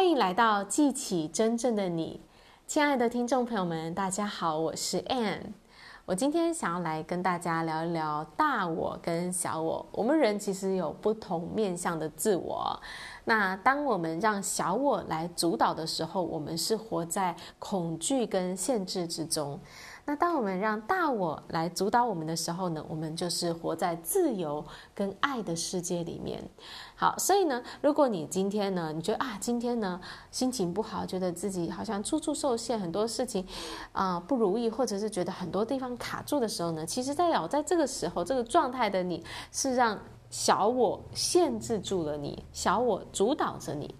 欢迎来到记起真正的你，亲爱的听众朋友们，大家好，我是 Ann。我今天想要来跟大家聊一聊大我跟小我。我们人其实有不同面向的自我。那当我们让小我来主导的时候，我们是活在恐惧跟限制之中。那当我们让大我来主导我们的时候呢，我们就是活在自由跟爱的世界里面。好，所以呢，如果你今天呢，你觉得啊，今天呢心情不好，觉得自己好像处处受限，很多事情啊、不如意，或者是觉得很多地方卡住的时候呢，其实代表在这个时候，这个状态的你是让小我限制住了你，小我主导着你。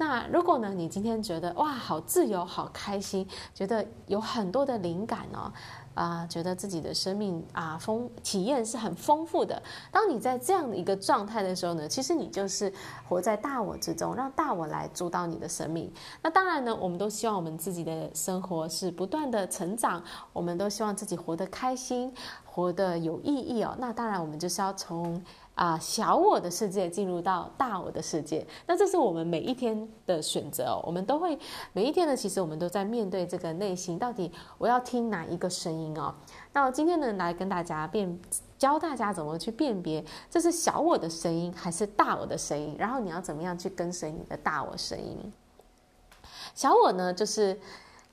那如果呢，你今天觉得哇，好自由，好开心，觉得有很多的灵感哦，啊、觉得自己的生命啊丰体验是很丰富的。当你在这样的一个状态的时候呢，其实你就是活在大我之中，让大我来主导你的生命。那当然呢，我们都希望我们自己的生活是不断的成长，我们都希望自己活得开心，活得有意义哦。那当然，我们就是要从。啊，小我的世界进入到大我的世界，那这是我们每一天的选择哦。我们都会每一天呢，其实我们都在面对这个内心，到底我要听哪一个声音哦？那今天呢，来跟大家辨教大家怎么去辨别，这是小我的声音还是大我的声音，然后你要怎么样去跟随你的大我声音。小我呢，就是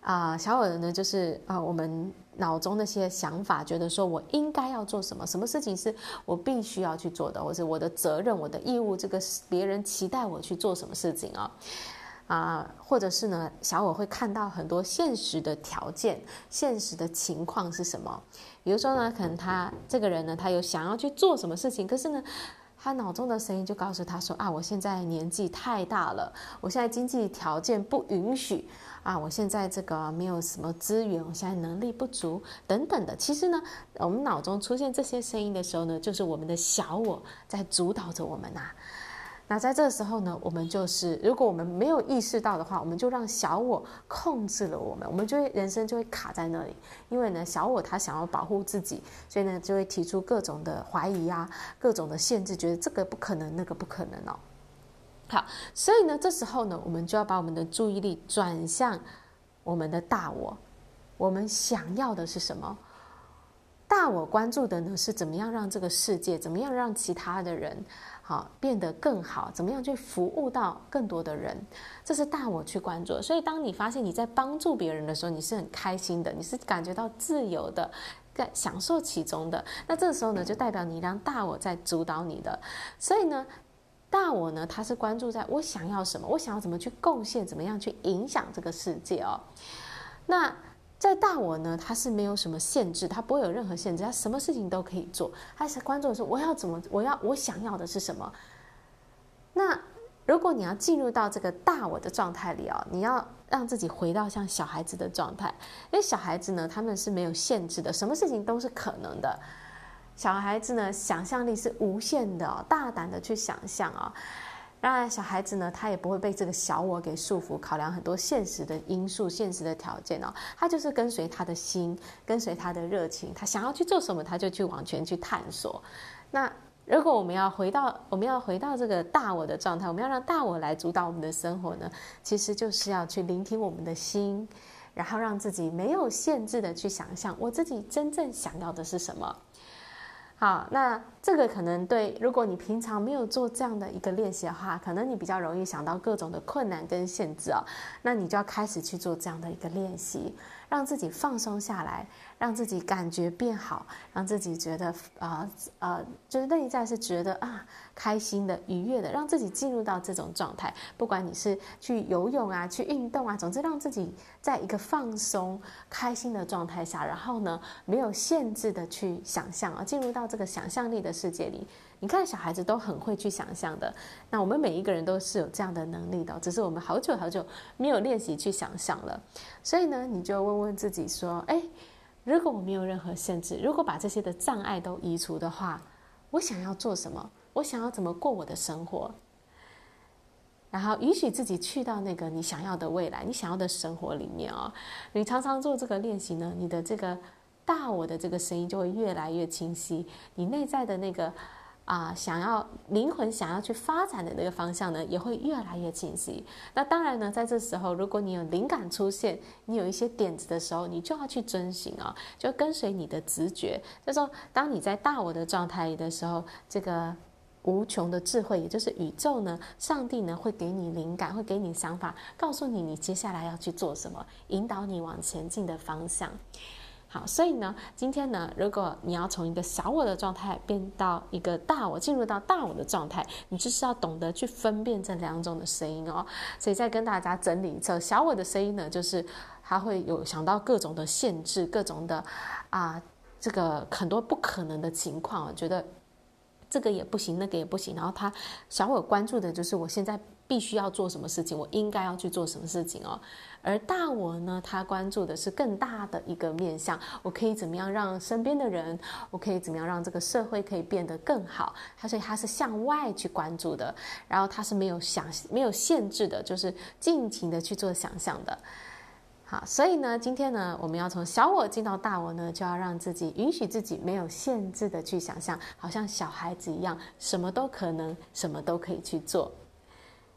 啊、小我的呢，就是啊、我们。脑中那些想法，觉得说我应该要做什么，什么事情是我必须要去做的，或者我的责任、我的义务，这个别人期待我去做什么事情啊？啊，或者是呢，小我会看到很多现实的条件、现实的情况是什么？比如说呢，可能他这个人呢，他有想要去做什么事情，可是呢，他脑中的声音就告诉他说：啊，我现在年纪太大了，我现在经济条件不允许。啊，我现在这个没有什么资源，我现在能力不足等等的。其实呢，我们脑中出现这些声音的时候呢，就是我们的小我在主导着我们呐、啊。那在这时候呢，我们就是如果我们没有意识到的话，我们就让小我控制了我们，我们就会人生就会卡在那里。因为呢，小我他想要保护自己，所以呢，就会提出各种的怀疑啊，各种的限制，觉得这个不可能，那个不可能哦。好，所以呢，这时候呢，我们就要把我们的注意力转向我们的大我。我们想要的是什么？大我关注的呢，是怎么样让这个世界，怎么样让其他的人，好变得更好，怎么样去服务到更多的人，这是大我去关注。所以，当你发现你在帮助别人的时候，你是很开心的，你是感觉到自由的，在享受其中的。那这时候呢，就代表你让大我在主导你的。所以呢。大我呢，他是关注在我想要什么，我想要怎么去贡献，怎么样去影响这个世界哦。那在大我呢，他是没有什么限制，他不会有任何限制，他什么事情都可以做。他是关注的是我要怎么，我要我想要的是什么。那如果你要进入到这个大我的状态里哦，你要让自己回到像小孩子的状态，因为小孩子呢，他们是没有限制的，什么事情都是可能的。小孩子呢，想象力是无限的，大胆的去想象啊。当然，小孩子呢，他也不会被这个小我给束缚，考量很多现实的因素、现实的条件哦。他就是跟随他的心，跟随他的热情，他想要去做什么，他就去往前去探索。那如果我们要回到，我们要回到这个大我的状态，我们要让大我来主导我们的生活呢，其实就是要去聆听我们的心，然后让自己没有限制的去想象，我自己真正想要的是什么。好，那这个可能对，如果你平常没有做这样的一个练习的话，可能你比较容易想到各种的困难跟限制哦。那你就要开始去做这样的一个练习，让自己放松下来。让自己感觉变好，让自己觉得啊呃，呃，就是内在是觉得啊开心的、愉悦的，让自己进入到这种状态。不管你是去游泳啊、去运动啊，总之让自己在一个放松、开心的状态下，然后呢，没有限制的去想象啊，进入到这个想象力的世界里。你看，小孩子都很会去想象的，那我们每一个人都是有这样的能力的，只是我们好久好久没有练习去想象了。所以呢，你就问问自己说：哎。如果我没有任何限制，如果把这些的障碍都移除的话，我想要做什么？我想要怎么过我的生活？然后允许自己去到那个你想要的未来，你想要的生活里面哦。你常常做这个练习呢，你的这个大我的这个声音就会越来越清晰，你内在的那个啊，想要灵魂想要去发展的那个方向呢，也会越来越清晰。那当然呢，在这时候，如果你有灵感出现，你有一些点子的时候，你就要去遵循啊、哦，就跟随你的直觉。就说，当你在大我的状态里的时候，这个无穷的智慧，也就是宇宙呢，上帝呢，会给你灵感，会给你想法，告诉你你接下来要去做什么，引导你往前进的方向。好，所以呢，今天呢，如果你要从一个小我的状态变到一个大我，进入到大我的状态，你就是要懂得去分辨这两种的声音哦。所以再跟大家整理一下，小我的声音呢，就是它会有想到各种的限制，各种的啊，这个很多不可能的情况，觉得这个也不行，那个也不行。然后他小我关注的就是我现在。必须要做什么事情，我应该要去做什么事情哦。而大我呢，他关注的是更大的一个面向，我可以怎么样让身边的人，我可以怎么样让这个社会可以变得更好。他所以他是向外去关注的，然后他是没有想没有限制的，就是尽情的去做想象的。好，所以呢，今天呢，我们要从小我进到大我呢，就要让自己允许自己没有限制的去想象，好像小孩子一样，什么都可能，什么都可以去做。